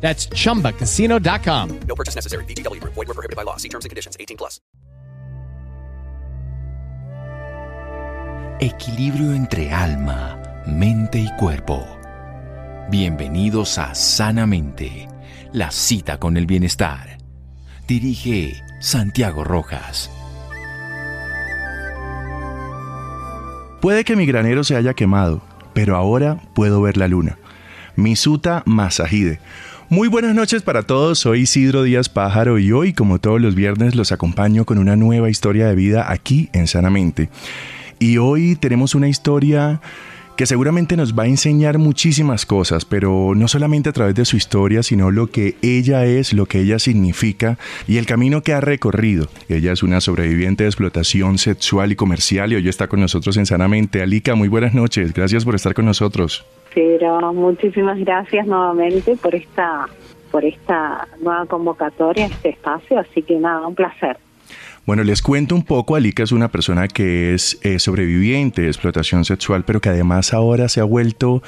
That's chumbacasino.com. No purchase necessary. VGW Group. Void were prohibited by law. See terms and conditions. 18 plus. Equilibrio entre alma, mente y cuerpo. Bienvenidos a Sanamente, la cita con el bienestar. Dirige Santiago Rojas. Puede que mi granero se haya quemado, pero ahora puedo ver la luna. Misuta Masahide muy buenas noches para todos, soy Isidro Díaz Pájaro y hoy, como todos los viernes, los acompaño con una nueva historia de vida aquí en Sanamente. Y hoy tenemos una historia que seguramente nos va a enseñar muchísimas cosas, pero no solamente a través de su historia, sino lo que ella es, lo que ella significa y el camino que ha recorrido. Ella es una sobreviviente de explotación sexual y comercial y hoy está con nosotros en Sanamente. Alika, muy buenas noches, gracias por estar con nosotros. Pero muchísimas gracias nuevamente por esta por esta nueva convocatoria, este espacio, así que nada, un placer. Bueno, les cuento un poco, Alika es una persona que es eh, sobreviviente de explotación sexual, pero que además ahora se ha vuelto,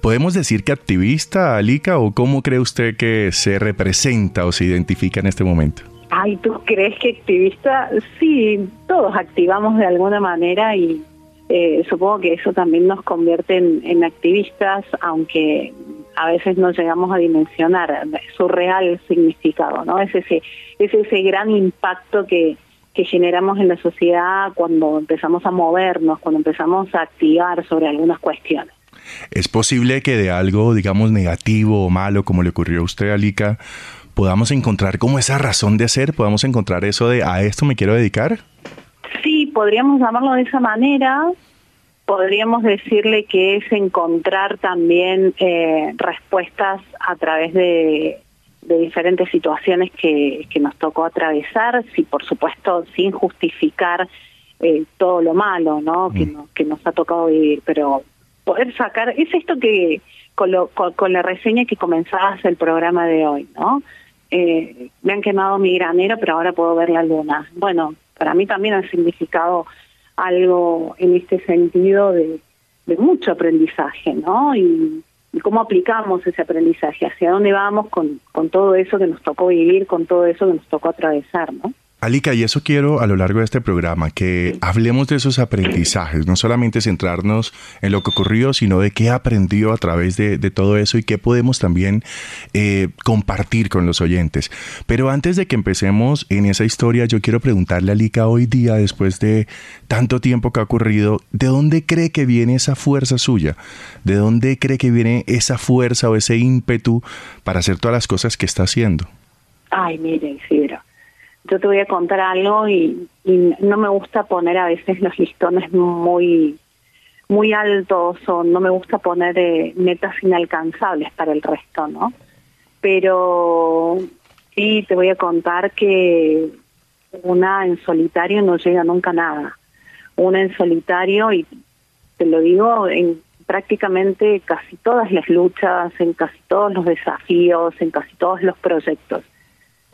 podemos decir que activista, Alika, o cómo cree usted que se representa o se identifica en este momento? Ay, ¿tú crees que activista? Sí, todos activamos de alguna manera y eh, supongo que eso también nos convierte en, activistas, aunque a veces no llegamos a dimensionar su real significado, ¿no? Es ese, es ese gran impacto que, que generamos en la sociedad cuando empezamos a movernos, cuando empezamos a activar sobre algunas cuestiones. ¿Es posible que de algo, digamos, negativo o malo, como le ocurrió a usted, Alica, podamos encontrar como esa razón de ser, podamos encontrar eso de a esto me quiero dedicar? Sí, podríamos llamarlo de esa manera. Podríamos decirle que es encontrar también eh, respuestas a través de, diferentes situaciones que, nos tocó atravesar, sí, por supuesto, sin justificar eh, todo lo malo ¿no? Que, mm. que nos ha tocado vivir, pero poder sacar, es esto que con, con, la reseña que comenzabas el programa de hoy, ¿no? Eh, me han quemado mi granero, pero ahora puedo ver la luna. Bueno, para mí también ha significado algo en este sentido de, mucho aprendizaje, ¿no? Y, y, cómo aplicamos ese aprendizaje, hacia dónde vamos con, con todo eso que nos tocó vivir, con todo eso que nos tocó atravesar, ¿no? Alica, y eso quiero a lo largo de este programa, que hablemos de esos aprendizajes, no solamente centrarnos en lo que ocurrió, sino de qué aprendió a través de, todo eso y qué podemos también eh, compartir con los oyentes. Pero antes de que empecemos en esa historia, yo quiero preguntarle a Alica hoy día, después de tanto tiempo que ha ocurrido, ¿de dónde cree que viene esa fuerza suya? ¿De dónde cree que viene esa fuerza o ese ímpetu para hacer todas las cosas que está haciendo? Ay, mire, Isidro yo te voy a contar algo y, no me gusta poner a veces los listones muy muy altos o no me gusta poner eh, metas inalcanzables para el resto, ¿no? Pero sí te voy a contar que una en solitario no llega nunca a nada. Una en solitario, y te lo digo en prácticamente casi todas las luchas, en casi todos los desafíos, en casi todos los proyectos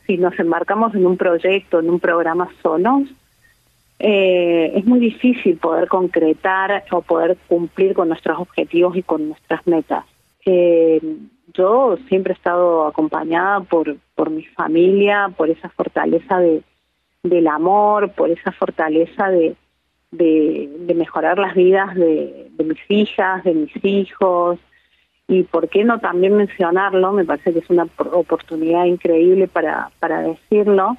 si nos embarcamos en un proyecto, en un programa solos, eh, es muy difícil poder concretar o poder cumplir con nuestros objetivos y con nuestras metas. Eh, yo siempre he estado acompañada por, por mi familia, por esa fortaleza de, del amor, por esa fortaleza de, de, mejorar las vidas de mis hijas, de mis hijos, y por qué no también mencionarlo, me parece que es una oportunidad increíble para, para decirlo,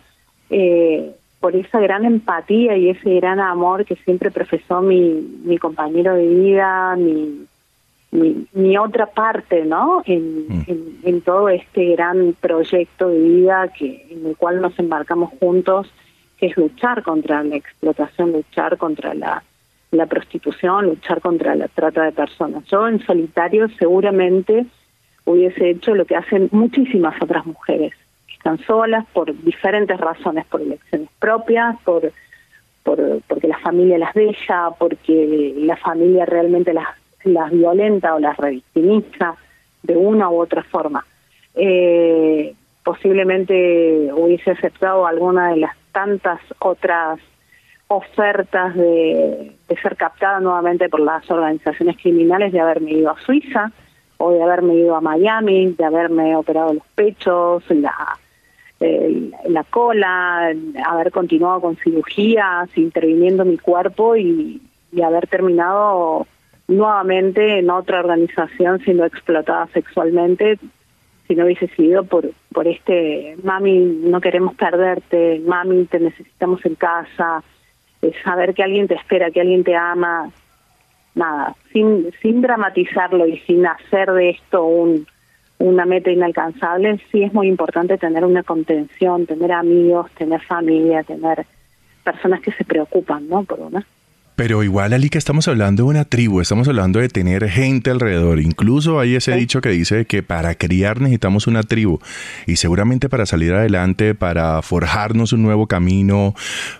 eh, por esa gran empatía y ese gran amor que siempre profesó mi, mi compañero de vida, mi, mi, otra parte, ¿no? En, mm. en, en, todo este gran proyecto de vida que en el cual nos embarcamos juntos, que es luchar contra la explotación, luchar contra la, la prostitución, luchar contra la trata de personas. Yo en solitario seguramente hubiese hecho lo que hacen muchísimas otras mujeres, que están solas por diferentes razones, por elecciones propias, por, por porque la familia las deja, porque la familia realmente las las violenta o las revictimiza de una u otra forma. Eh, posiblemente hubiese aceptado alguna de las tantas otras ofertas de, ser captada nuevamente por las organizaciones criminales de haberme ido a Suiza o de haberme ido a Miami, de haberme operado los pechos, la, la cola, haber continuado con cirugías, interviniendo mi cuerpo y haber terminado nuevamente en otra organización siendo explotada sexualmente si no hubiese sido por por este mami no queremos perderte mami te necesitamos en casa saber que alguien te espera que alguien te ama nada sin sin dramatizarlo y sin hacer de esto un una meta inalcanzable sí es muy importante tener una contención tener amigos tener familia tener personas que se preocupan no por una pero igual, Ali, que estamos hablando de una tribu, estamos hablando de tener gente alrededor. Incluso hay ese dicho que dice que para criar necesitamos una tribu. Y seguramente para salir adelante, para forjarnos un nuevo camino,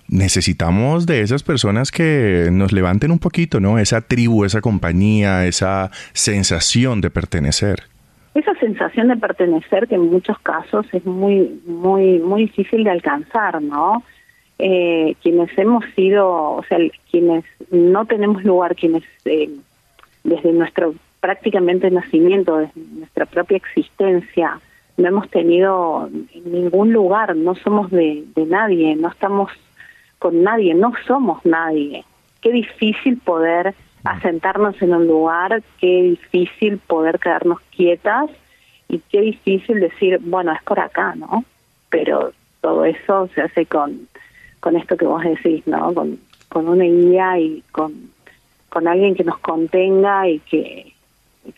necesitamos de esas personas que nos levanten un poquito, ¿no? Esa tribu, esa compañía, esa sensación de pertenecer. Esa sensación de pertenecer que en muchos casos es muy, muy, muy difícil de alcanzar, ¿no? Eh, quienes hemos sido, o sea, quienes no tenemos lugar, quienes eh, desde nuestro prácticamente nacimiento, desde nuestra propia existencia, no hemos tenido ningún lugar, no somos de, de nadie, no estamos con nadie, no somos nadie. Qué difícil poder asentarnos en un lugar, qué difícil poder quedarnos quietas y qué difícil decir, bueno, es por acá, ¿no? Pero todo eso se hace con con esto que vos decís, ¿no? Con, con una guía y con, con alguien que nos contenga y que,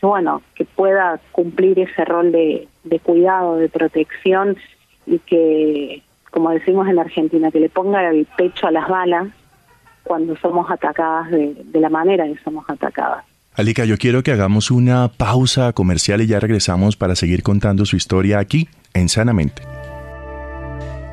bueno, que pueda cumplir ese rol de, de cuidado, de protección y que, como decimos en Argentina, que le ponga el pecho a las balas cuando somos atacadas de, de la manera que somos atacadas. Alika, yo quiero que hagamos una pausa comercial y ya regresamos para seguir contando su historia aquí en Sanamente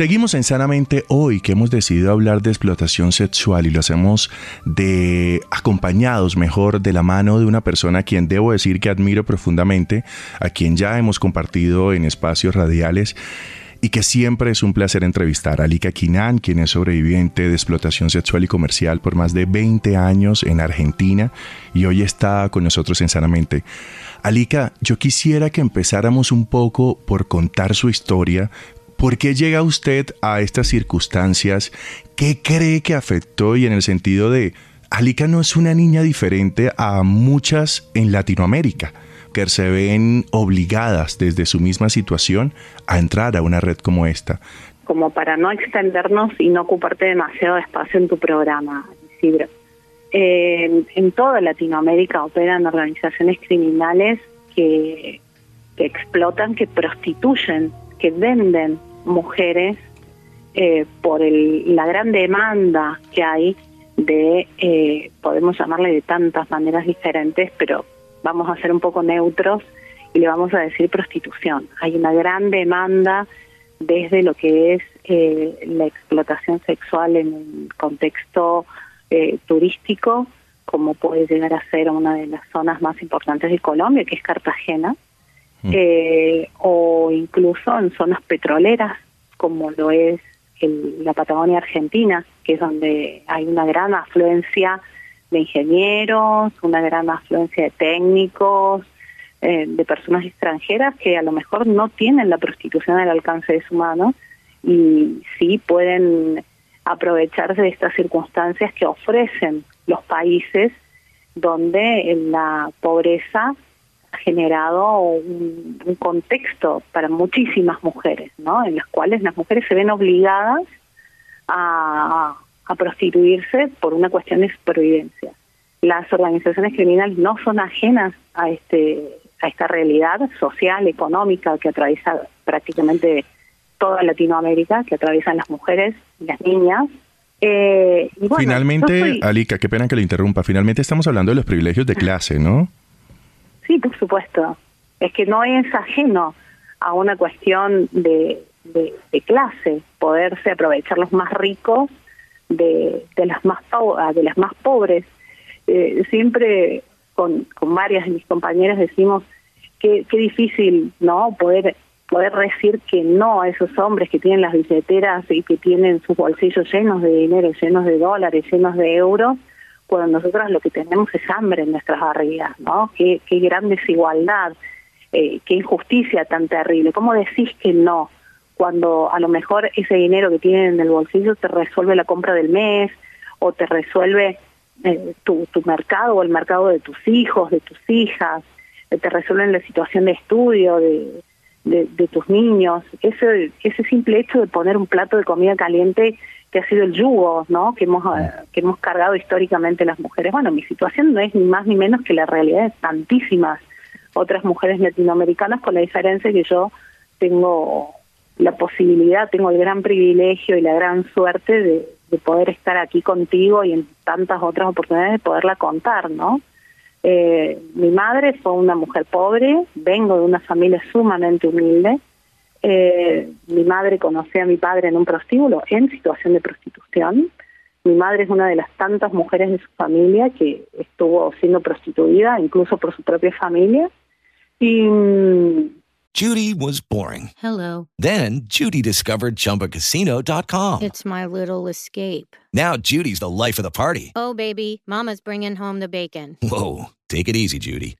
Seguimos en hoy que hemos decidido hablar de explotación sexual y lo hacemos de acompañados mejor de la mano de una persona a quien debo decir que admiro profundamente, a quien ya hemos compartido en espacios radiales y que siempre es un placer entrevistar. Alika Quinan, quien es sobreviviente de explotación sexual y comercial por más de 20 años en Argentina y hoy está con nosotros en Sanamente. Alika, yo quisiera que empezáramos un poco por contar su historia, ¿Por qué llega usted a estas circunstancias? ¿Qué cree que afectó? Y en el sentido de, Alica no es una niña diferente a muchas en Latinoamérica, que se ven obligadas desde su misma situación a entrar a una red como esta. Como para no extendernos y no ocuparte demasiado espacio en tu programa, Isidro. en toda Latinoamérica operan organizaciones criminales que explotan, que prostituyen, que venden mujeres eh, por el, la gran demanda que hay de, eh, podemos llamarle de tantas maneras diferentes, pero vamos a ser un poco neutros y le vamos a decir prostitución. Hay una gran demanda desde lo que es eh, la explotación sexual en un contexto turístico, como puede llegar a ser una de las zonas más importantes de Colombia, que es Cartagena, Mm. eh, o incluso en zonas petroleras como lo es la Patagonia Argentina, que es donde hay una gran afluencia de ingenieros, una gran afluencia de técnicos, eh, de personas extranjeras que a lo mejor no tienen la prostitución al alcance de su mano y sí pueden aprovecharse de estas circunstancias que ofrecen los países donde la pobreza generado un, contexto para muchísimas mujeres, ¿no? En las cuales las mujeres se ven obligadas a, a prostituirse por una cuestión de supervivencia. Las organizaciones criminales no son ajenas a este a esta realidad social, económica que atraviesa prácticamente toda Latinoamérica, que atraviesan las mujeres y las niñas. Eh, finalmente, Alica, qué pena que le interrumpa, finalmente estamos hablando de los privilegios de clase, ¿no? Sí, por supuesto. Es que no es ajeno a una cuestión de, clase, poderse aprovechar los más ricos de, de las más de las más pobres. Eh, siempre con, con varias de mis compañeras decimos que qué difícil no poder poder decir que no a esos hombres que tienen las billeteras y que tienen sus bolsillos llenos de dinero, llenos de dólares, llenos de euros, cuando nosotros lo que tenemos es hambre en nuestras barrigas, ¿no? Qué, qué gran desigualdad, eh, qué injusticia tan terrible. ¿Cómo decís que no? Cuando a lo mejor ese dinero que tienen en el bolsillo te resuelve la compra del mes o te resuelve eh, tu, tu mercado o el mercado de tus hijos, de tus hijas, eh, te resuelven la situación de estudio de, de, tus niños. Ese, ese simple hecho de poner un plato de comida caliente que ha sido el yugo ¿no? que, hemos, que hemos cargado históricamente las mujeres. Bueno, mi situación no es ni más ni menos que la realidad de tantísimas otras mujeres latinoamericanas, con la diferencia que yo tengo la posibilidad, tengo el gran privilegio y la gran suerte de, de poder estar aquí contigo y en tantas otras oportunidades de poderla contar, ¿no? Eh, mi madre fue una mujer pobre, vengo de una familia sumamente humilde. Eh, mi madre conoció a mi padre en un prostíbulo en situación de prostitución. Mi madre es una de las tantas mujeres de su familia que estuvo siendo prostituida, incluso por su propia familia. Y mm, Judy was boring. Hello. Then Judy discovered chumbacasino.com. It's my little escape. Now Judy's the life of the party. Oh, baby, Mama's bringing home the bacon. Whoa. Take it easy, Judy.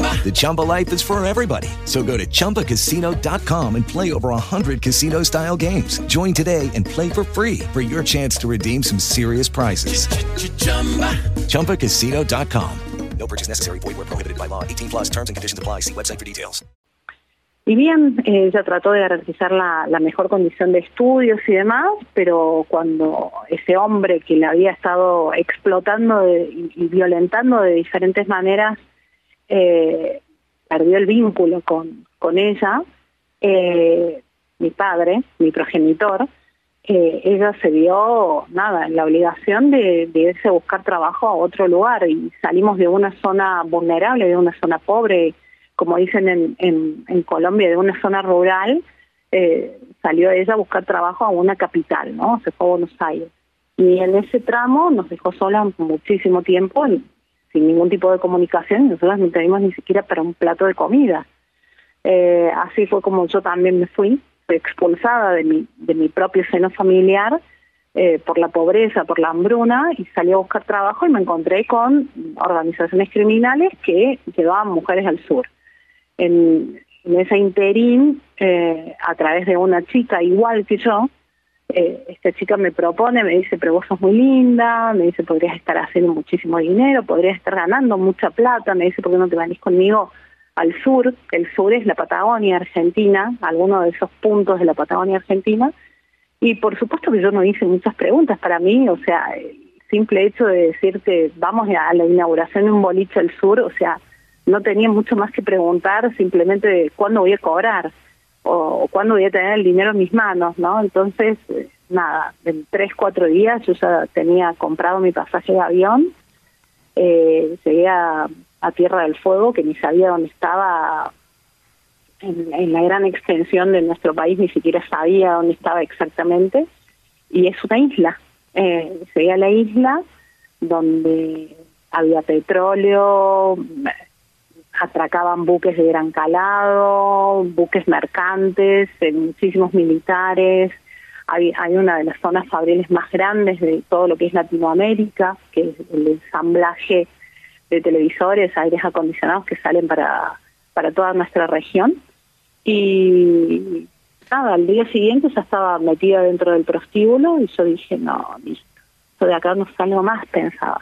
The Chumba life is for everybody. So go to ChumbaCasino.com and play over 100 casino style games. Join today and play for free for your chance to redeem some serious prizes. ChumbaCasino.com. No purchase necessary. Void where prohibited by law. 18 plus terms and conditions apply. See website for details. Y bien, eh, ella trató de garantizar la, la, mejor condición de estudios y demás, pero cuando ese hombre que la había estado explotando de, y, y, violentando de diferentes maneras eh, perdió el vínculo con, con ella, eh, mi padre, mi progenitor, eh, ella se vio, nada, en la obligación de, de, irse a buscar trabajo a otro lugar y salimos de una zona vulnerable, de una zona pobre, como dicen en, en, Colombia, de una zona rural, eh, salió ella a buscar trabajo a una capital, ¿no? Se fue a Buenos Aires. Y en ese tramo nos dejó sola muchísimo tiempo, sin ningún tipo de comunicación, y nosotros no teníamos ni siquiera para un plato de comida. Eh, así fue como yo también me fui, fui expulsada de mi, de mi propio seno familiar eh, por la pobreza, por la hambruna, y salí a buscar trabajo y me encontré con organizaciones criminales que llevaban mujeres al sur. En, en ese interín, eh, a través de una chica igual que yo, eh, esta chica me propone, me dice, pero vos sos muy linda, me dice, podrías estar haciendo muchísimo dinero, podrías estar ganando mucha plata, me dice, ¿por qué no te venís conmigo al sur? El sur es la Patagonia Argentina, alguno de esos puntos de la Patagonia Argentina, y por supuesto que yo no hice muchas preguntas para mí, o sea, el simple hecho de decirte, vamos a la inauguración de un boliche al sur, o sea, no tenía mucho más que preguntar, simplemente cuándo voy a cobrar o, cuándo voy a tener el dinero en mis manos, ¿no? Entonces, eh, nada, en tres, cuatro días yo ya tenía comprado mi pasaje de avión, eh, llegué a, Tierra del Fuego, que ni sabía dónde estaba en, en, la gran extensión de nuestro país, ni siquiera sabía dónde estaba exactamente, y es una isla. Eh, llegué a la isla donde había petróleo, atracaban buques de gran calado, buques mercantes, eh, muchísimos militares. Hay, una de las zonas fabriles más grandes de todo lo que es Latinoamérica, que es el ensamblaje de televisores, aires acondicionados que salen para, para toda nuestra región. Y nada, al día siguiente ya estaba metida dentro del prostíbulo y yo dije, no, listo, esto de acá no salgo más, pensaba.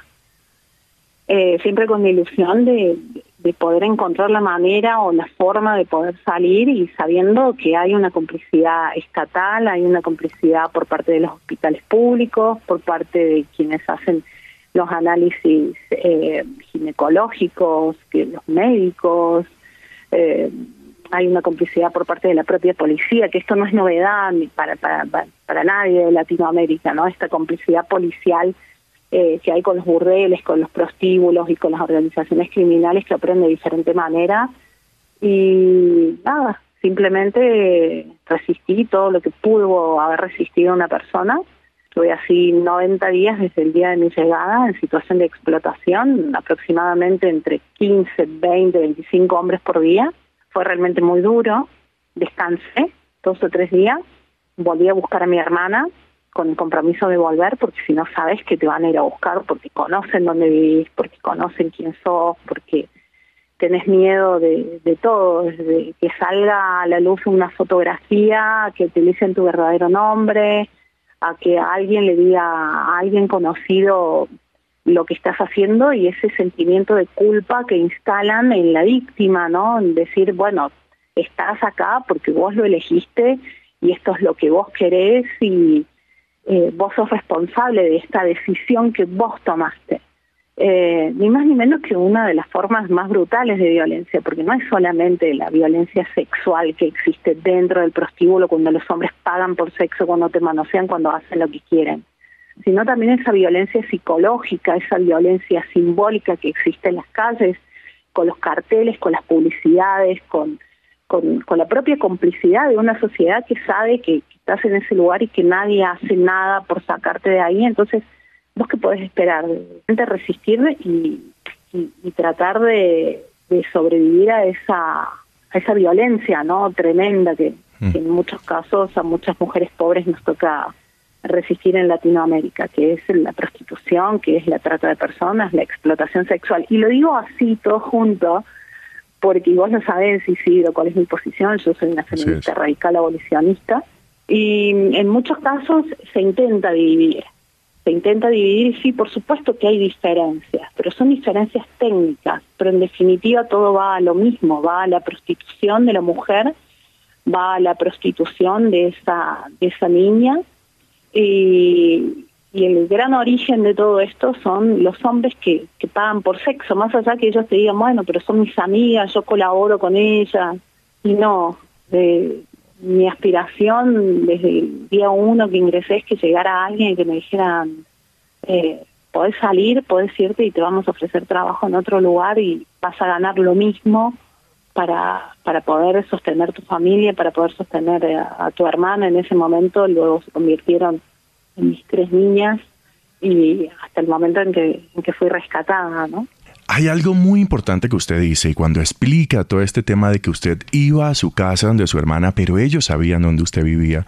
Eh, siempre con la ilusión de, de poder encontrar la manera o la forma de poder salir y sabiendo que hay una complicidad estatal, hay una complicidad por parte de los hospitales públicos, por parte de quienes hacen los análisis eh, ginecológicos, que los médicos, eh, hay una complicidad por parte de la propia policía, que esto no es novedad para, para, para nadie de Latinoamérica, ¿no? Esta complicidad policial eh, que hay con los burdeles, con los prostíbulos y con las organizaciones criminales que operan de diferente manera. Y nada, simplemente resistí todo lo que pudo haber resistido una persona. Estuve así 90 días desde el día de mi llegada en situación de explotación, aproximadamente entre 15, 20, 25 hombres por día. Fue realmente muy duro. Descansé dos o tres días, volví a buscar a mi hermana con el compromiso de volver, porque si no sabes que te van a ir a buscar, porque conocen dónde vivís, porque conocen quién sos, porque tenés miedo de, de todo, desde que salga a la luz una fotografía, que utilicen tu verdadero nombre, a que alguien le diga a alguien conocido lo que estás haciendo y ese sentimiento de culpa que instalan en la víctima, ¿no? Decir, bueno, estás acá porque vos lo elegiste y esto es lo que vos querés y, eh, vos sos responsable de esta decisión que vos tomaste. Eh, ni más ni menos que una de las formas más brutales de violencia, porque no es solamente la violencia sexual que existe dentro del prostíbulo cuando los hombres pagan por sexo, cuando te manosean, cuando hacen lo que quieren, sino también esa violencia psicológica, esa violencia simbólica que existe en las calles, con los carteles, con las publicidades, con, con, con la propia complicidad de una sociedad que sabe que, estás en ese lugar y que nadie hace nada por sacarte de ahí, entonces vos que podés esperar, de resistir y, y, tratar de, sobrevivir a esa a esa violencia no tremenda que, mm. que, en muchos casos a muchas mujeres pobres nos toca resistir en Latinoamérica, que es la prostitución, que es la trata de personas, la explotación sexual. Y lo digo así, todo junto, porque vos no sabés, Isidro, cuál es mi posición, yo soy una feminista radical abolicionista, y en muchos casos se intenta dividir. Se intenta dividir y sí, por supuesto que hay diferencias, pero son diferencias técnicas, pero en definitiva todo va a lo mismo, va a la prostitución de la mujer, va a la prostitución de esa, de esa niña. Y, y el gran origen de todo esto son los hombres que, que pagan por sexo, más allá que ellos te digan, bueno, pero son mis amigas, yo colaboro con ellas, y no, eh, mi aspiración desde el día uno que ingresé es que llegara alguien que me dijera, eh, podés salir, podés irte y te vamos a ofrecer trabajo en otro lugar y vas a ganar lo mismo para, para poder sostener tu familia, para poder sostener a, tu hermana en ese momento. Luego se convirtieron en mis tres niñas y hasta el momento en que, en que fui rescatada, ¿no? Hay algo muy importante que usted dice y cuando explica todo este tema de que usted iba a su casa donde su hermana, pero ellos sabían dónde usted vivía,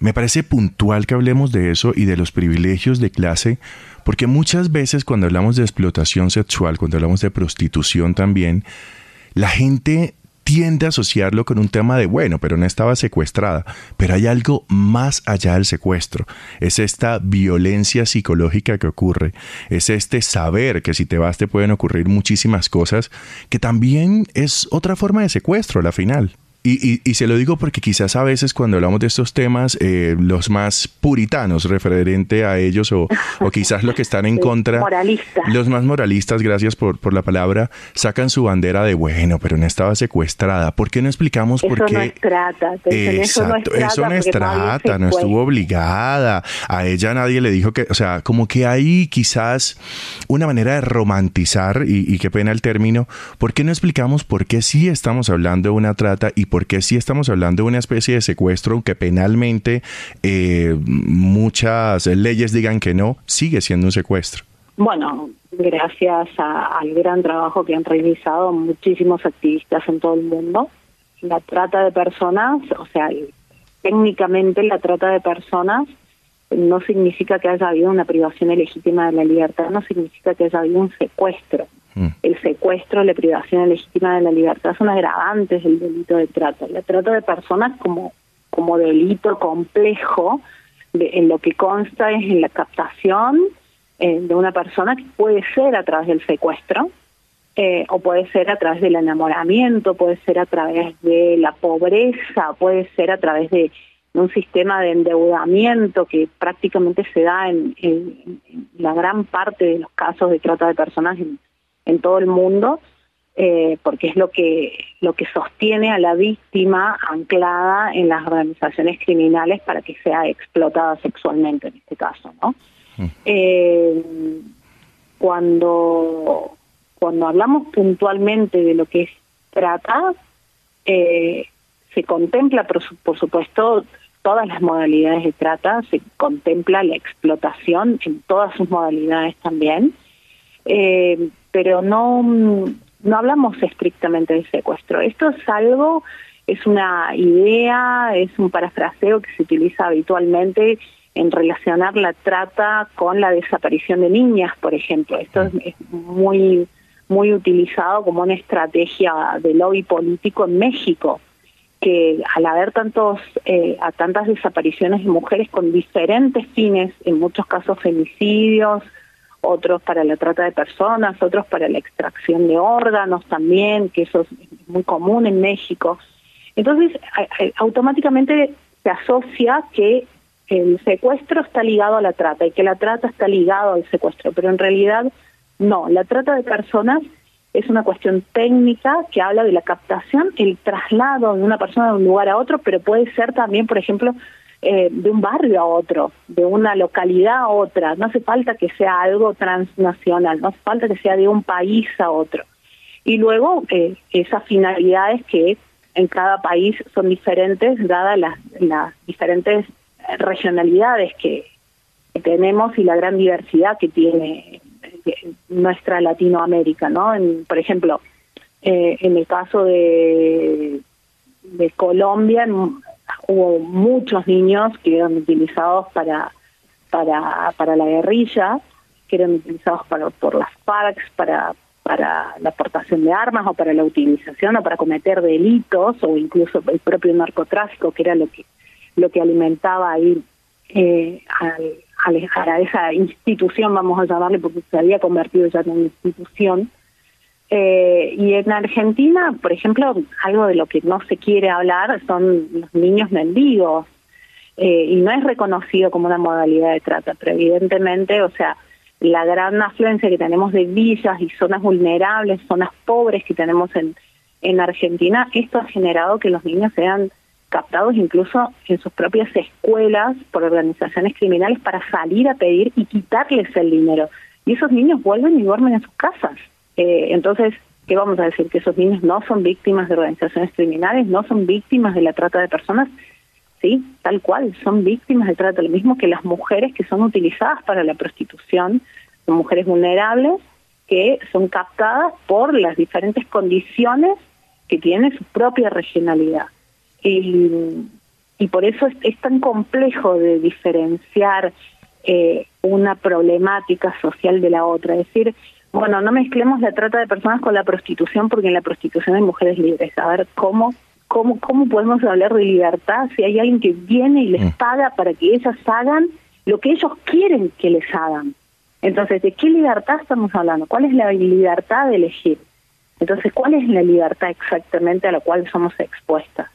me parece puntual que hablemos de eso y de los privilegios de clase, porque muchas veces cuando hablamos de explotación sexual, cuando hablamos de prostitución también, la gente tiende a asociarlo con un tema de, bueno, pero no estaba secuestrada, pero hay algo más allá del secuestro, es esta violencia psicológica que ocurre, es este saber que si te vas te pueden ocurrir muchísimas cosas, que también es otra forma de secuestro a la final. Y, y, se lo digo porque quizás a veces cuando hablamos de estos temas, eh, los más puritanos referente a ellos o, o quizás los que están en contra, los más moralistas, gracias por, por la palabra, sacan su bandera de bueno, pero no estaba secuestrada. ¿Por qué no explicamos por qué? No es trata, Exacto, eso no es trata, no, estuvo obligada. A ella nadie le dijo que, o sea, como que hay quizás una manera de romantizar, y, y qué pena el término, ¿por qué no explicamos por qué sí estamos hablando de una trata y porque si estamos hablando de una especie de secuestro, aunque penalmente eh, muchas leyes digan que no, sigue siendo un secuestro. Bueno, gracias al gran trabajo que han realizado muchísimos activistas en todo el mundo, la trata de personas, o sea, técnicamente la trata de personas no significa que haya habido una privación ilegítima de la libertad, no significa que haya habido un secuestro. Mm. El secuestro, la privación legítima de la libertad son agravantes del delito de trata. La trata de personas como, como delito complejo de- en lo que consta es en la captación eh, de una persona que puede ser a través del secuestro, eh, o puede ser a través del enamoramiento, puede ser a través de la pobreza, puede ser a través de, un sistema de endeudamiento que prácticamente se da en, en- en la gran parte de los casos de trata de personas en, en todo el mundo, eh, porque es lo que lo que sostiene a la víctima anclada en las organizaciones criminales para que sea explotada sexualmente en este caso, ¿no? Eh, cuando cuando hablamos puntualmente de lo que es trata, eh, se contempla, por, su- por supuesto, todas las modalidades de trata, se contempla la explotación en todas sus modalidades también, eh, pero no, no hablamos estrictamente de secuestro. Esto es algo, es una idea, es un parafraseo que se utiliza habitualmente en relacionar la trata con la desaparición de niñas, por ejemplo. Esto es, es muy muy utilizado como una estrategia de lobby político en México, que al haber tantos eh, a tantas desapariciones de mujeres con diferentes fines, en muchos casos femicidios, otros para la trata de personas, otros para la extracción de órganos también, que eso es muy común en México. Entonces, automáticamente se asocia que el secuestro está ligado a la trata y que la trata está ligado al secuestro, pero en realidad no, la trata de personas es una cuestión técnica que habla de la captación, el traslado de una persona de un lugar a otro, pero puede ser también, por ejemplo, eh, de un barrio a otro, de una localidad a otra. No hace falta que sea algo transnacional, no hace falta que sea de un país a otro. Y luego eh, esas finalidades que en cada país son diferentes, dadas las, diferentes regionalidades que, tenemos y la gran diversidad que tiene eh, nuestra Latinoamérica, ¿no? Por ejemplo, eh, en el caso de, de Colombia hubo muchos niños que eran utilizados para para para la guerrilla, que eran utilizados para, por las FARC para para la aportación de armas o para la utilización o para cometer delitos o incluso el propio narcotráfico que era lo que lo que alimentaba ahí eh, al- a esa institución, vamos a llamarle, porque se había convertido ya en una institución. Eh, y en Argentina, por ejemplo, algo de lo que no se quiere hablar son los niños mendigos. Eh, y no es reconocido como una modalidad de trata, pero evidentemente, o sea, la gran afluencia que tenemos de villas y zonas vulnerables, zonas pobres que tenemos en, en Argentina, esto ha generado que los niños sean captados incluso en sus propias escuelas por organizaciones criminales para salir a pedir y quitarles el dinero. Y esos niños vuelven y duermen en sus casas. Eh, entonces, ¿qué vamos a decir? Que esos niños no son víctimas de organizaciones criminales, no son víctimas de la trata de personas. Sí, tal cual, son víctimas de trata, lo mismo que las mujeres que son utilizadas para la prostitución, son mujeres vulnerables que son captadas por las diferentes condiciones que tiene su propia regionalidad. Y, por eso es, es tan complejo de diferenciar eh, una problemática social de la otra. Es decir, bueno, no mezclemos la trata de personas con la prostitución porque en la prostitución hay mujeres libres. A ver, ¿cómo, cómo, cómo podemos hablar de libertad si hay alguien que viene y les paga para que ellas hagan lo que ellos quieren que les hagan? Entonces, ¿de qué libertad estamos hablando? ¿Cuál es la libertad de elegir? Entonces, ¿cuál es la libertad exactamente a la cual somos expuestas?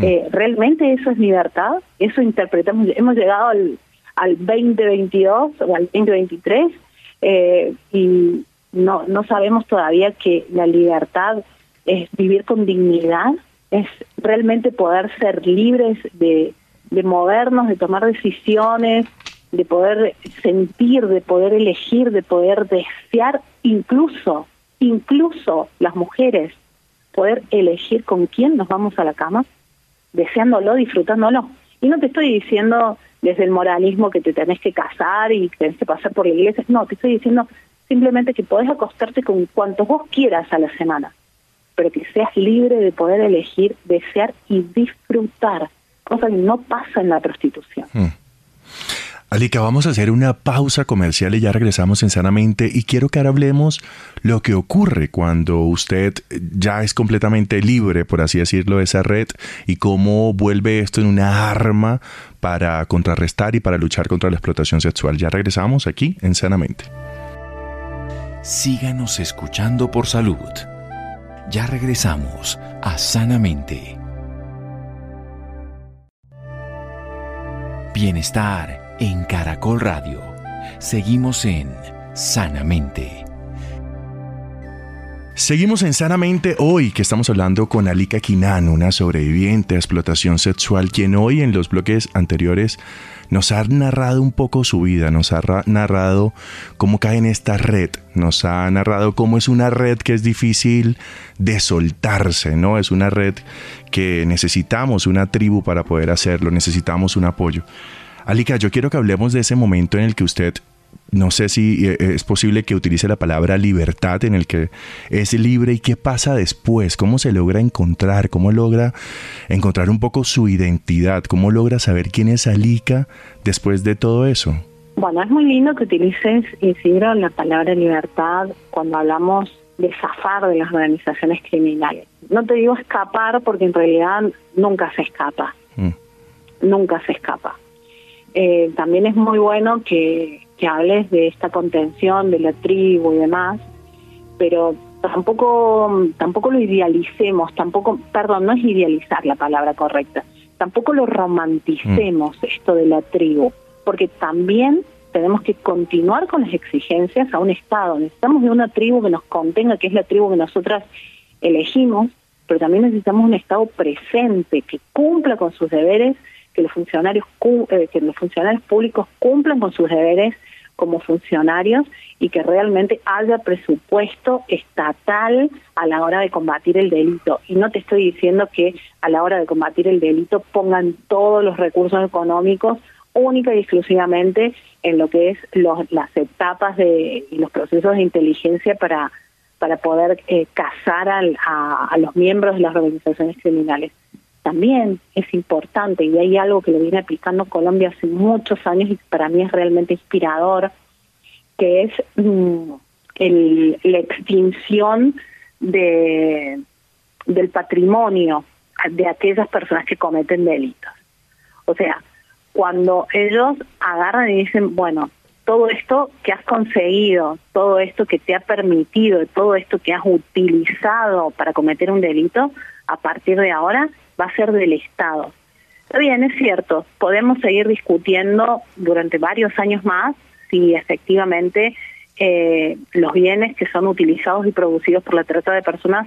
Eh, ¿Realmente eso es libertad? Eso interpretamos, hemos llegado al, al 2022 o al 2023 eh, y no, no sabemos todavía que la libertad es vivir con dignidad, es realmente poder ser libres de, de movernos, de tomar decisiones, de poder sentir, de poder elegir, de poder desear, incluso, incluso las mujeres, poder elegir con quién nos vamos a la cama, deseándolo, disfrutándolo. Y no te estoy diciendo desde el moralismo que te tenés que casar y que tenés que pasar por la iglesia, no, te estoy diciendo simplemente que podés acostarte con cuantos vos quieras a la semana, pero que seas libre de poder elegir, desear y disfrutar, cosa que no pasa en la prostitución. Alika, vamos a hacer una pausa comercial y ya regresamos en Sanamente y quiero que ahora hablemos lo que ocurre cuando usted ya es completamente libre, por así decirlo, de esa red y cómo vuelve esto en una arma para contrarrestar y para luchar contra la explotación sexual. Ya regresamos aquí en Sanamente. Síganos escuchando por salud. Ya regresamos a Sanamente. Bienestar en Caracol Radio. Seguimos en Sanamente. Seguimos en Sanamente hoy que estamos hablando con Alika Kinan, una sobreviviente a explotación sexual, quien hoy en los bloques anteriores nos ha narrado un poco su vida, nos ha narrado cómo cae en esta red, nos ha narrado cómo es una red que es difícil de soltarse, ¿no? Es una red que necesitamos una tribu para poder hacerlo, necesitamos un apoyo. Alika, yo quiero que hablemos de ese momento en el que usted, no sé si eh, es posible que utilice la palabra libertad, en el que es libre y qué pasa después, cómo se logra encontrar, cómo logra encontrar un poco su identidad, cómo logra saber quién es Alika después de todo eso. Bueno, es muy lindo que utilices, Isidro, la palabra libertad cuando hablamos de zafar de las organizaciones criminales. No te digo escapar porque en realidad nunca se escapa. Mm. Nunca se escapa. Eh, también es muy bueno que, hables de esta contención de la tribu y demás, pero tampoco tampoco lo idealicemos, tampoco, perdón, no es idealizar la palabra correcta, tampoco lo romanticemos mm. esto de la tribu, porque también tenemos que continuar con las exigencias a un Estado. Necesitamos de una tribu que nos contenga, que es la tribu que nosotras elegimos, pero también necesitamos un Estado presente, que cumpla con sus deberes que los funcionarios eh, que los funcionarios públicos cumplan con sus deberes como funcionarios y que realmente haya presupuesto estatal a la hora de combatir el delito. Y no te estoy diciendo que a la hora de combatir el delito pongan todos los recursos económicos única y exclusivamente en lo que es las etapas de, y los procesos de inteligencia para, para poder eh, cazar a los miembros de las organizaciones criminales también es importante y hay algo que lo viene aplicando Colombia hace muchos años y para mí es realmente inspirador, que es mm, la extinción de, del patrimonio de aquellas personas que cometen delitos. O sea, cuando ellos agarran y dicen, bueno, todo esto que has conseguido, todo esto que te ha permitido, todo esto que has utilizado para cometer un delito, a partir de ahora va a ser del Estado. Está bien, es cierto, podemos seguir discutiendo durante varios años más si efectivamente eh, los bienes que son utilizados y producidos por la trata de personas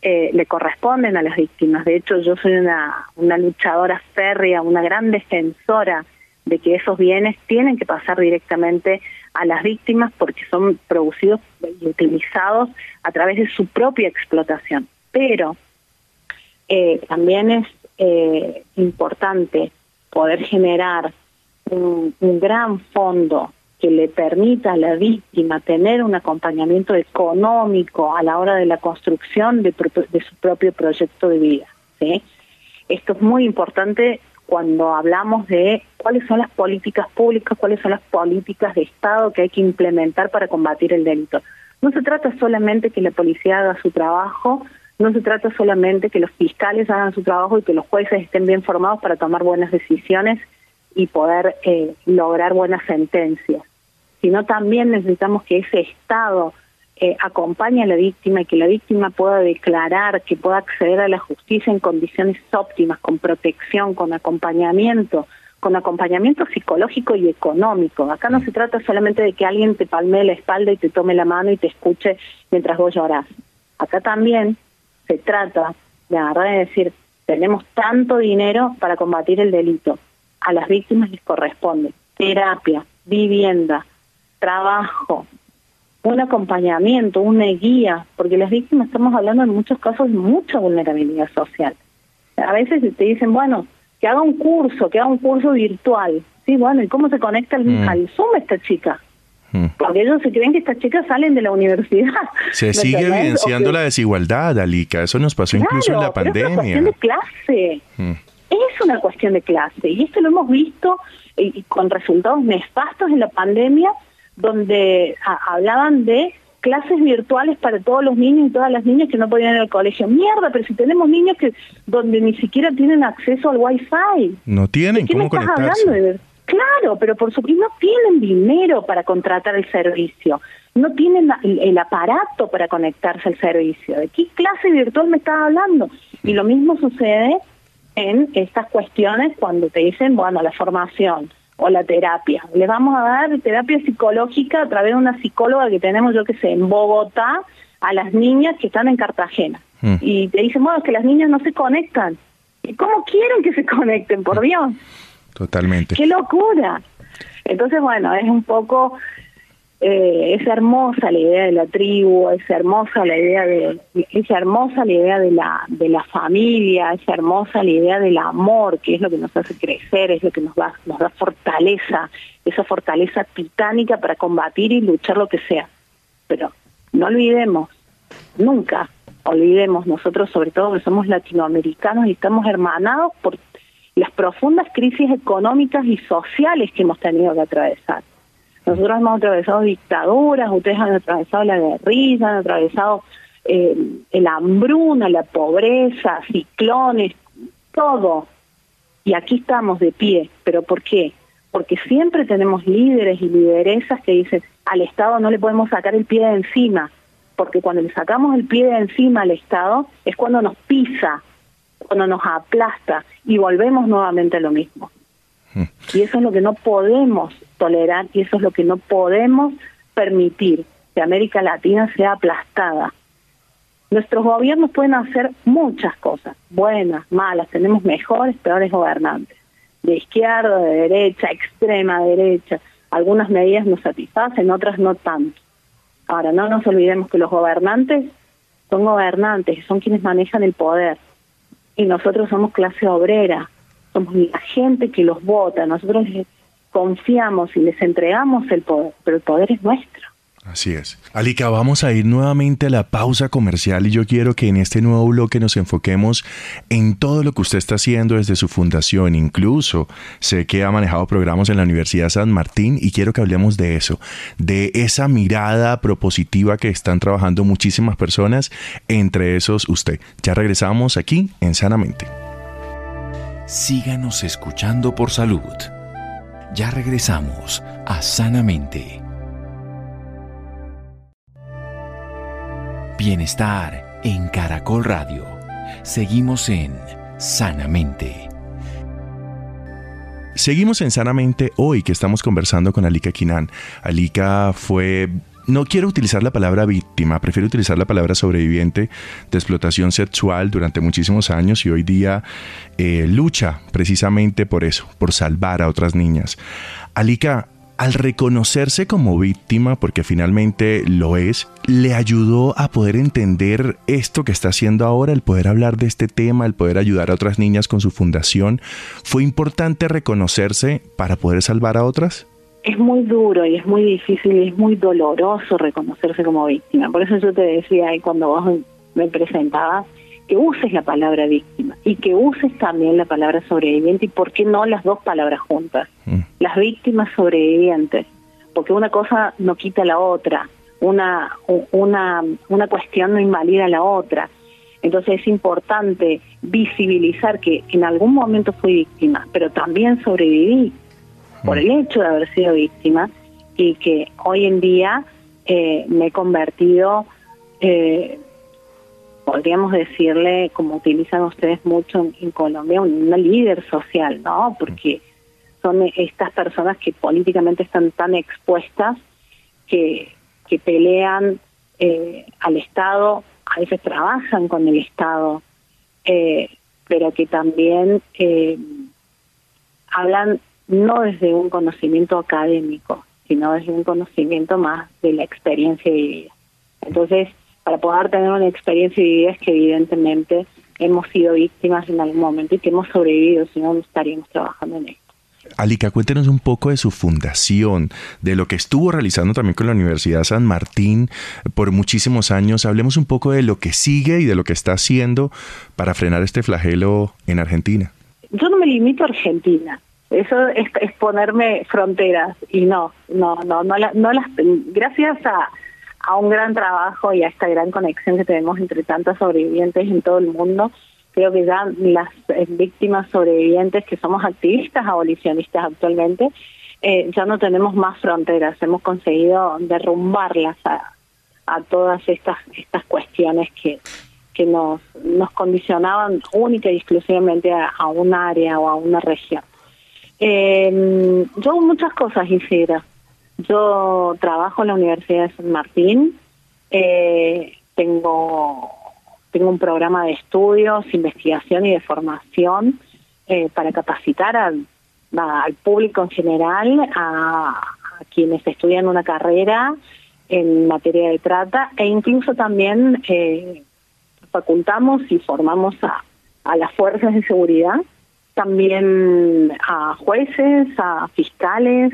eh, le corresponden a las víctimas. De hecho, yo soy una, una luchadora férrea, una gran defensora de que esos bienes tienen que pasar directamente a las víctimas porque son producidos y utilizados a través de su propia explotación. Pero eh, también es eh, importante poder generar un, gran fondo que le permita a la víctima tener un acompañamiento económico a la hora de la construcción de, su propio proyecto de vida. Esto es muy importante cuando hablamos de cuáles son las políticas públicas, cuáles son las políticas de Estado que hay que implementar para combatir el delito. No se trata solamente que la policía haga su trabajo, no se trata solamente que los fiscales hagan su trabajo y que los jueces estén bien formados para tomar buenas decisiones y poder eh, lograr buenas sentencias, sino también necesitamos que ese Estado eh, acompañe a la víctima y que la víctima pueda declarar, que pueda acceder a la justicia en condiciones óptimas, con protección, con acompañamiento, con acompañamiento psicológico y económico. Acá no se trata solamente de que alguien te palmee la espalda y te tome la mano y te escuche mientras vos llorás. Acá también se trata de agarrar y decir, tenemos tanto dinero para combatir el delito. A las víctimas les corresponde terapia, vivienda, trabajo, un acompañamiento, una guía, porque las víctimas estamos hablando en muchos casos de mucha vulnerabilidad social. A veces te dicen, bueno, que haga un curso, que haga un curso virtual. Sí, bueno, ¿y cómo se conecta al, mm. al Zoom esta chica? Mm. Porque ellos se creen que estas chicas salen de la universidad. Se sigue evidenciando la desigualdad, Alica. Eso nos pasó incluso en la pandemia. Es de clase. Mm. es una cuestión de clase. Y esto lo hemos visto eh, con resultados nefastos en la pandemia, donde hablaban de clases virtuales para todos los niños y todas las niñas que no podían ir al colegio. Mierda, pero si tenemos niños que donde ni siquiera tienen acceso al wifi. No tienen, ¿cómo conectarse? Claro, pero por supuesto no tienen dinero para contratar el servicio, no tienen el, aparato para conectarse al servicio. ¿De qué clase virtual me estás hablando? Y lo mismo sucede en estas cuestiones cuando te dicen, bueno, la formación o la terapia. Les vamos a dar terapia psicológica a través de una psicóloga que tenemos, yo que sé, en Bogotá, a las niñas que están en Cartagena. Mm. Y te dicen, bueno, es que las niñas no se conectan. ¿Y cómo quieren que se conecten, por Dios? Totalmente. ¡Qué locura! Entonces, bueno, es un poco eh, es hermosa la idea de la tribu, es hermosa la idea de es hermosa la idea de la de la familia, es hermosa la idea del amor, que es lo que nos hace crecer, es lo que nos da nos da fortaleza, esa fortaleza titánica para combatir y luchar lo que sea. Pero no olvidemos, nunca olvidemos nosotros sobre todo que somos latinoamericanos y estamos hermanados por las profundas crisis económicas y sociales que hemos tenido que atravesar nosotros hemos atravesado dictaduras, ustedes han atravesado la guerrilla, han atravesado eh, la hambruna, la pobreza, ciclones, todo. Y aquí estamos de pie. ¿Pero por qué? Porque siempre tenemos líderes y lideresas que dicen, al Estado no le podemos sacar el pie de encima, porque cuando le sacamos el pie de encima al Estado es cuando nos pisa, cuando nos aplasta y volvemos nuevamente a lo mismo. Y eso es lo que no podemos tolerar y eso es lo que no podemos permitir, que América Latina sea aplastada. Nuestros gobiernos pueden hacer muchas cosas, buenas, malas, tenemos mejores, peores gobernantes, de izquierda, de derecha, extrema derecha. Algunas medidas nos satisfacen, otras no tanto. Ahora, no nos olvidemos que los gobernantes son gobernantes, son quienes manejan el poder. Y nosotros somos clase obrera, somos la gente que los vota, nosotros confiamos y les entregamos el poder, pero el poder es nuestro. Así es. Alica, vamos a ir nuevamente a la pausa comercial y yo quiero que en este nuevo bloque nos enfoquemos en todo lo que usted está haciendo desde su fundación. Incluso sé que ha manejado programas en la Universidad San Martín y quiero que hablemos de eso, de esa mirada propositiva que están trabajando muchísimas personas, entre esos usted. Ya regresamos aquí en Sanamente síganos escuchando por salud. Ya regresamos a Sanamente. Bienestar en Caracol Radio. Seguimos en Sanamente. Seguimos en Sanamente hoy que estamos conversando con Alika Kinan. Alika fue no quiero utilizar la palabra víctima, prefiero utilizar la palabra sobreviviente de explotación sexual durante muchísimos años y hoy día eh, lucha precisamente por eso, por salvar a otras niñas. Alika, al reconocerse como víctima, porque finalmente lo es, le ayudó a poder entender esto que está haciendo ahora, el poder hablar de este tema, el poder ayudar a otras niñas con su fundación. ¿Fue importante reconocerse para poder salvar a otras? es muy duro y es muy difícil y es muy doloroso reconocerse como víctima. Por eso yo te decía ahí cuando vos me presentabas que uses la palabra víctima y que uses también la palabra sobreviviente y por qué no las dos palabras juntas. Mm. Las víctimas sobrevivientes, porque una cosa no quita la otra, una, una, una cuestión no invalida la otra. Entonces es importante visibilizar que en algún momento fui víctima, pero también sobreviví por el hecho de haber sido víctima y que hoy en día eh, me he convertido, eh, podríamos decirle, como utilizan ustedes mucho en, Colombia, una líder social, ¿no? Porque son estas personas que políticamente están tan expuestas que, que pelean eh, al Estado, a veces trabajan con el Estado, pero que también hablan no desde un conocimiento académico, sino desde un conocimiento más de la experiencia vivida. Entonces, para poder tener una experiencia vivida es que evidentemente hemos sido víctimas en algún momento y que hemos sobrevivido, si no, no estaríamos trabajando en esto. Alica, cuéntenos un poco de su fundación, de lo que estuvo realizando también con la Universidad San Martín por muchísimos años. Hablemos un poco de lo que sigue y de lo que está haciendo para frenar este flagelo en Argentina yo no me limito a Argentina. Eso es, es ponerme fronteras y no, no, no, no, no las. Gracias a, a un gran trabajo y a esta gran conexión que tenemos entre tantas sobrevivientes en todo el mundo, creo que ya las eh, víctimas sobrevivientes que somos activistas abolicionistas actualmente, eh, ya no tenemos más fronteras, hemos conseguido derrumbarlas a, todas estas estas cuestiones que que nos nos condicionaban única y exclusivamente a, un área o a una región. Eh, yo muchas cosas, Isidra. Yo trabajo en la Universidad de San Martín, eh, tengo, tengo un programa de estudios, investigación y de formación eh, para capacitar al, público en general, a, a, quienes estudian una carrera en materia de trata e incluso también eh, facultamos y formamos a, a las fuerzas de seguridad, también a jueces, a fiscales,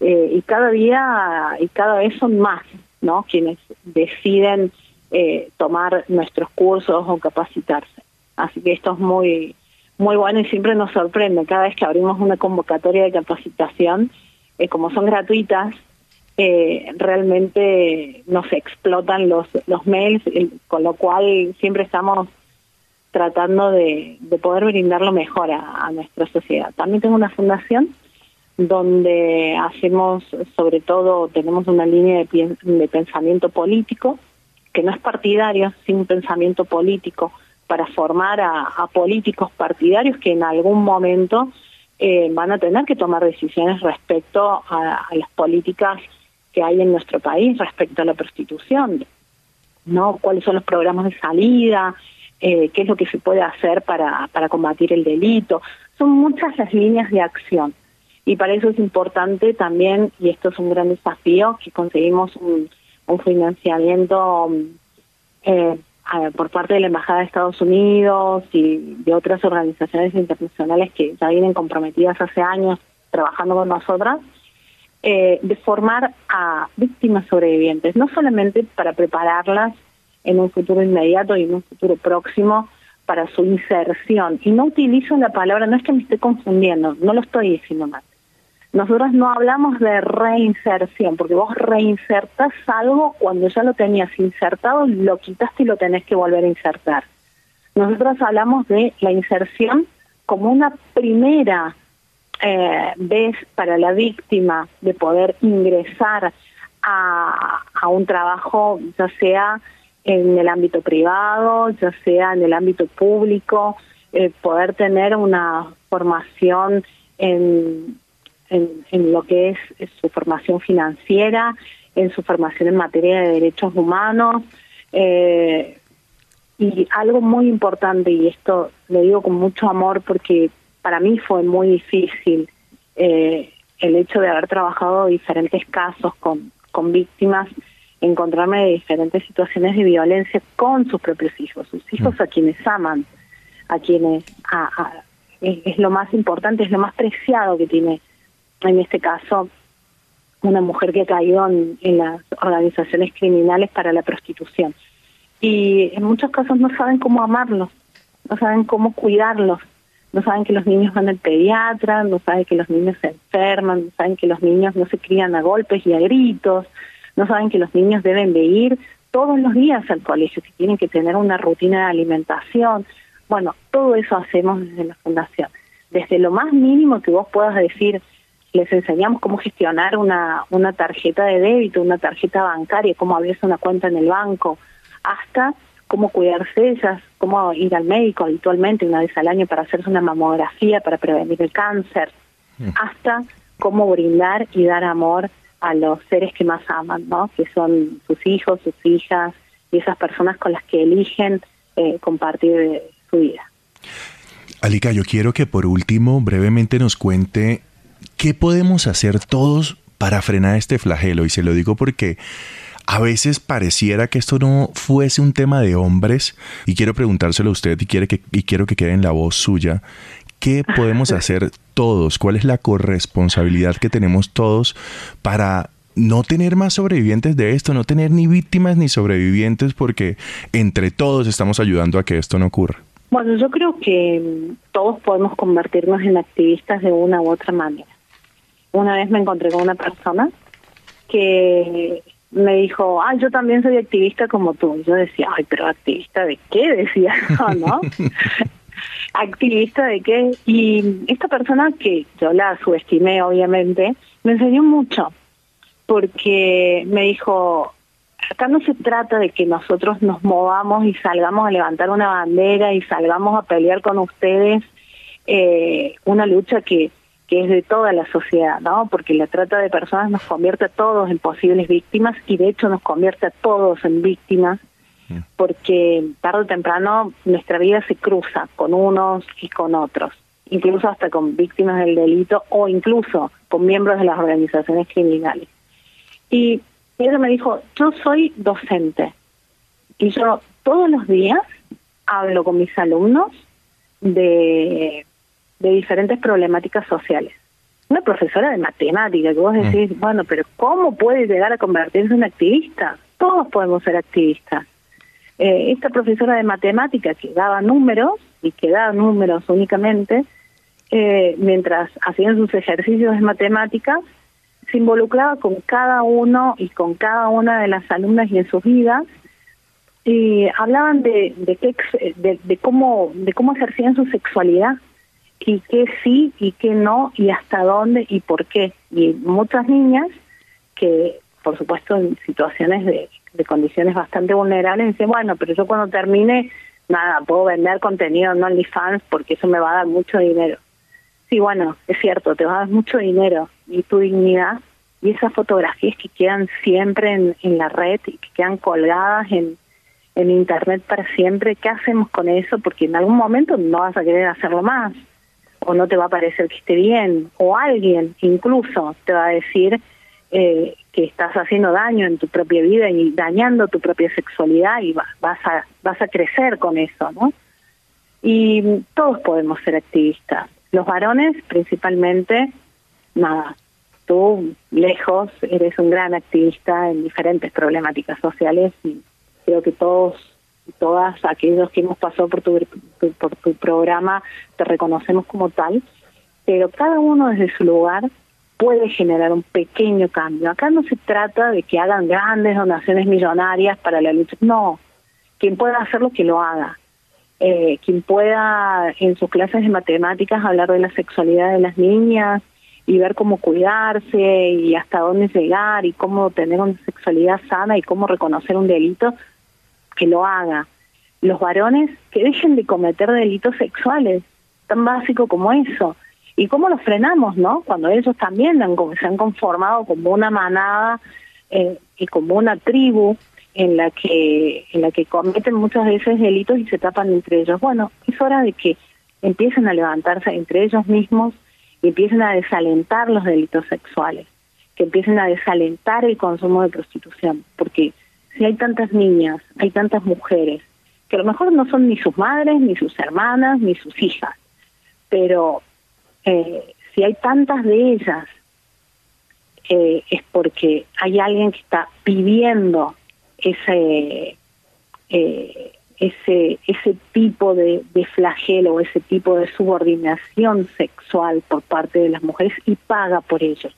eh, y cada día y cada vez son más, ¿no? Quienes deciden eh, tomar nuestros cursos o capacitarse. Así que esto es muy muy bueno y siempre nos sorprende cada vez que abrimos una convocatoria de capacitación, eh, como son gratuitas, eh, realmente nos explotan los los mails, con lo cual siempre estamos tratando de, de poder brindar lo mejor a, a nuestra sociedad. También tengo una fundación donde hacemos, sobre todo, tenemos una línea de, pensamiento político, que no es partidario, sin pensamiento político, para formar a, políticos partidarios que en algún momento eh, van a tener que tomar decisiones respecto a, a, las políticas que hay en nuestro país respecto a la prostitución, ¿no? ¿Cuáles son los programas de salida? Eh, ¿Qué es lo que se puede hacer para, para combatir el delito? Son muchas las líneas de acción y para eso es importante también, y esto es un gran desafío, que conseguimos un, financiamiento eh, por parte de la Embajada de Estados Unidos y de otras organizaciones internacionales que ya vienen comprometidas hace años trabajando con nosotras, eh, de formar a víctimas sobrevivientes, no solamente para prepararlas en un futuro inmediato y en un futuro próximo para su inserción. Y no utilizo la palabra, no es que me esté confundiendo, no lo estoy diciendo mal. Nosotros no hablamos de reinserción, porque vos reinsertas algo cuando ya lo tenías insertado, lo quitaste y lo tenés que volver a insertar. Nosotros hablamos de la inserción como una primera eh, vez para la víctima de poder ingresar a, a un trabajo, ya sea en el ámbito privado, ya sea en el ámbito público, eh, poder tener una formación en en, en lo que es, es, su formación financiera, en su formación en materia de derechos humanos. Eh, y algo muy importante, y esto lo digo con mucho amor porque para mí fue muy difícil eh, el hecho de haber trabajado diferentes casos con, con víctimas, encontrarme de diferentes situaciones de violencia con sus propios hijos, sus hijos a quienes aman, a quienes a, a, es, es, lo más importante, es lo más preciado que tiene en este caso una mujer que ha caído en, las organizaciones criminales para la prostitución. Y en muchos casos no saben cómo amarlos, no saben cómo cuidarlos, no saben que los niños van al pediatra, no saben que los niños se enferman, no saben que los niños no se crían a golpes y a gritos, no saben que los niños deben de ir todos los días al colegio, que tienen que tener una rutina de alimentación. Bueno, todo eso hacemos desde la fundación. Desde lo más mínimo que vos puedas decir, les enseñamos cómo gestionar una, una tarjeta de débito, una tarjeta bancaria, cómo abrirse una cuenta en el banco, hasta cómo cuidarse ellas, cómo ir al médico habitualmente una vez al año para hacerse una mamografía para prevenir el cáncer, mm. hasta cómo brindar y dar amor a los seres que más aman, ¿no? Que son sus hijos, sus hijas y esas personas con las que eligen eh, compartir su vida. Alica, yo quiero que por último brevemente nos cuente ¿qué podemos hacer todos para frenar este flagelo? Y se lo digo porque a veces pareciera que esto no fuese un tema de hombres y quiero preguntárselo a usted y, quiere que, y quiero que quede en la voz suya. ¿Qué podemos hacer todos? ¿Cuál es la corresponsabilidad que tenemos todos para no tener más sobrevivientes de esto, no tener ni víctimas ni sobrevivientes porque entre todos estamos ayudando a que esto no ocurra? Bueno, yo creo que mm, todos podemos convertirnos en activistas de una u otra manera. Una vez me encontré con una persona que me dijo, ah, yo también soy activista como tú. Y yo decía, ay, pero activista de qué? Decía, no, ¿no? activista de qué? Y esta persona que yo la subestimé, obviamente, me enseñó mucho, porque me dijo, acá no se trata de que nosotros nos movamos y salgamos a levantar una bandera y salgamos a pelear con ustedes eh, una lucha que que es de toda la sociedad, ¿no? Porque la trata de personas nos convierte a todos en posibles víctimas y de hecho nos convierte a todos en víctimas mm. porque tarde o temprano nuestra vida se cruza con unos y con otros, incluso hasta con víctimas del delito o incluso con miembros de las organizaciones criminales. Y ella me dijo, yo soy docente y yo todos los días hablo con mis alumnos de de diferentes problemáticas sociales. Una profesora de matemática que vos mm. decís, bueno, pero ¿cómo puede llegar a convertirse en activista? Todos podemos ser activistas. Eh, esta profesora de matemática que daba números y que daba números únicamente, eh, mientras hacían sus ejercicios de matemáticas, se involucraba con cada uno y con cada una de las alumnas y en sus vidas y hablaban de de, qué, de, de cómo de cómo ejercían su sexualidad y qué sí y qué no y hasta dónde y por qué. Y muchas niñas que, por supuesto, en situaciones de, condiciones bastante vulnerables, dicen, bueno, pero yo cuando termine, nada, puedo vender contenido en OnlyFans porque eso me va a dar mucho dinero. Sí, bueno, es cierto, te va a dar mucho dinero y tu dignidad y esas fotografías que quedan siempre en, en la red y que quedan colgadas en, internet para siempre, ¿qué hacemos con eso? Porque en algún momento no vas a querer hacerlo más o no te va a parecer que esté bien, o alguien incluso te va a decir eh, que estás haciendo daño en tu propia vida y dañando tu propia sexualidad y vas a vas a crecer con eso, ¿no? Y todos podemos ser activistas. Los varones principalmente, nada, tú lejos eres un gran activista en diferentes problemáticas sociales y creo que todos todas aquellos que hemos pasado por tu, por tu programa te reconocemos como tal, pero cada uno desde su lugar puede generar un pequeño cambio. Acá no se trata de que hagan grandes donaciones millonarias para la lucha, no, quien pueda hacerlo que lo haga. Eh, quien pueda en sus clases de matemáticas hablar de la sexualidad de las niñas y ver cómo cuidarse y hasta dónde llegar y cómo tener una sexualidad sana y cómo reconocer un delito, que lo haga. Los varones que dejen de cometer delitos sexuales, tan básico como eso. ¿Y cómo los frenamos, no? Cuando ellos también han, se han conformado como una manada eh, y como una tribu en la que en la que cometen muchas veces delitos y se tapan entre ellos. Bueno, es hora de que empiecen a levantarse entre ellos mismos y empiecen a desalentar los delitos sexuales, que empiecen a desalentar el consumo de prostitución, porque si hay tantas niñas, hay tantas mujeres, que a lo mejor no son ni sus madres, ni sus hermanas, ni sus hijas, pero eh, si hay tantas de ellas, eh, es porque hay alguien que está pidiendo ese eh, ese ese tipo de, de flagelo, ese tipo de subordinación sexual por parte de las mujeres y paga por ello.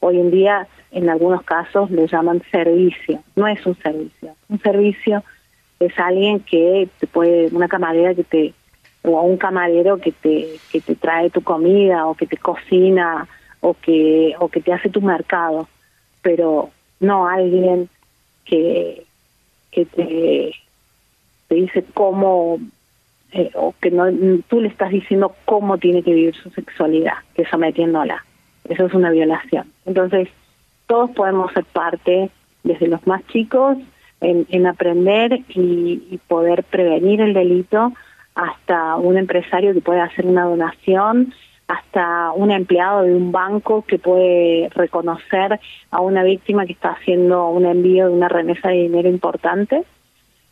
Hoy en día, en algunos casos, lo llaman servicio. No es un servicio. Un servicio es alguien que te puede, una camarera que te, o un camarero que te, que te trae tu comida o que te cocina o que, o que te hace tu mercado, pero no alguien que, que te, te dice cómo eh, o que no tú le estás diciendo cómo tiene que vivir su sexualidad, que sometiéndola. Eso es una violación. Entonces, todos podemos ser parte, desde los más chicos, en, aprender y, poder prevenir el delito, hasta un empresario que puede hacer una donación, hasta un empleado de un banco que puede reconocer a una víctima que está haciendo un envío de una remesa de dinero importante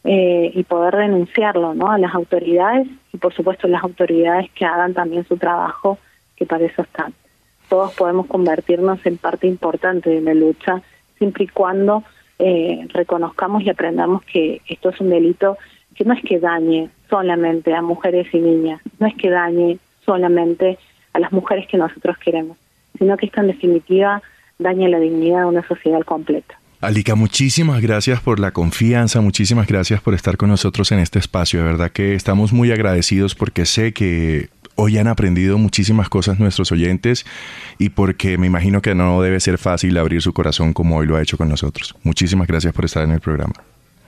eh, y poder denunciarlo ¿no? a las autoridades y por supuesto las autoridades que hagan también su trabajo, que para eso están todos podemos convertirnos en parte importante de la lucha, siempre y cuando eh, reconozcamos y aprendamos que esto es un delito que no es que dañe solamente a mujeres y niñas, no es que dañe solamente a las mujeres que nosotros queremos, sino que esto en definitiva daña la dignidad de una sociedad completa. Alica, muchísimas gracias por la confianza, muchísimas gracias por estar con nosotros en este espacio. De verdad que estamos muy agradecidos porque sé que hoy han aprendido muchísimas cosas nuestros oyentes y porque me imagino que no debe ser fácil abrir su corazón como hoy lo ha hecho con nosotros. Muchísimas gracias por estar en el programa.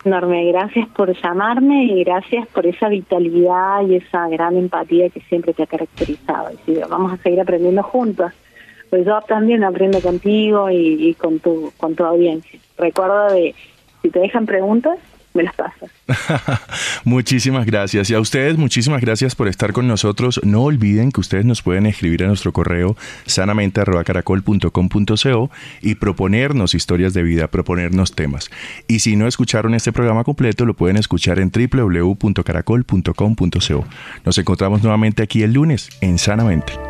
Enorme, gracias por llamarme y gracias por esa vitalidad y esa gran empatía que siempre te ha caracterizado. Y vamos a seguir aprendiendo juntos. Pues yo también aprendo contigo y, con tu con tu audiencia. Recuerda de si te dejan preguntas, me las pasas. muchísimas gracias. Y a ustedes, muchísimas gracias por estar con nosotros. No olviden que ustedes nos pueden escribir a nuestro correo sanamente.caracol.com.co y proponernos historias de vida, proponernos temas. Y si no escucharon este programa completo, lo pueden escuchar en www.caracol.com.co. Nos encontramos nuevamente aquí el lunes en Sanamente.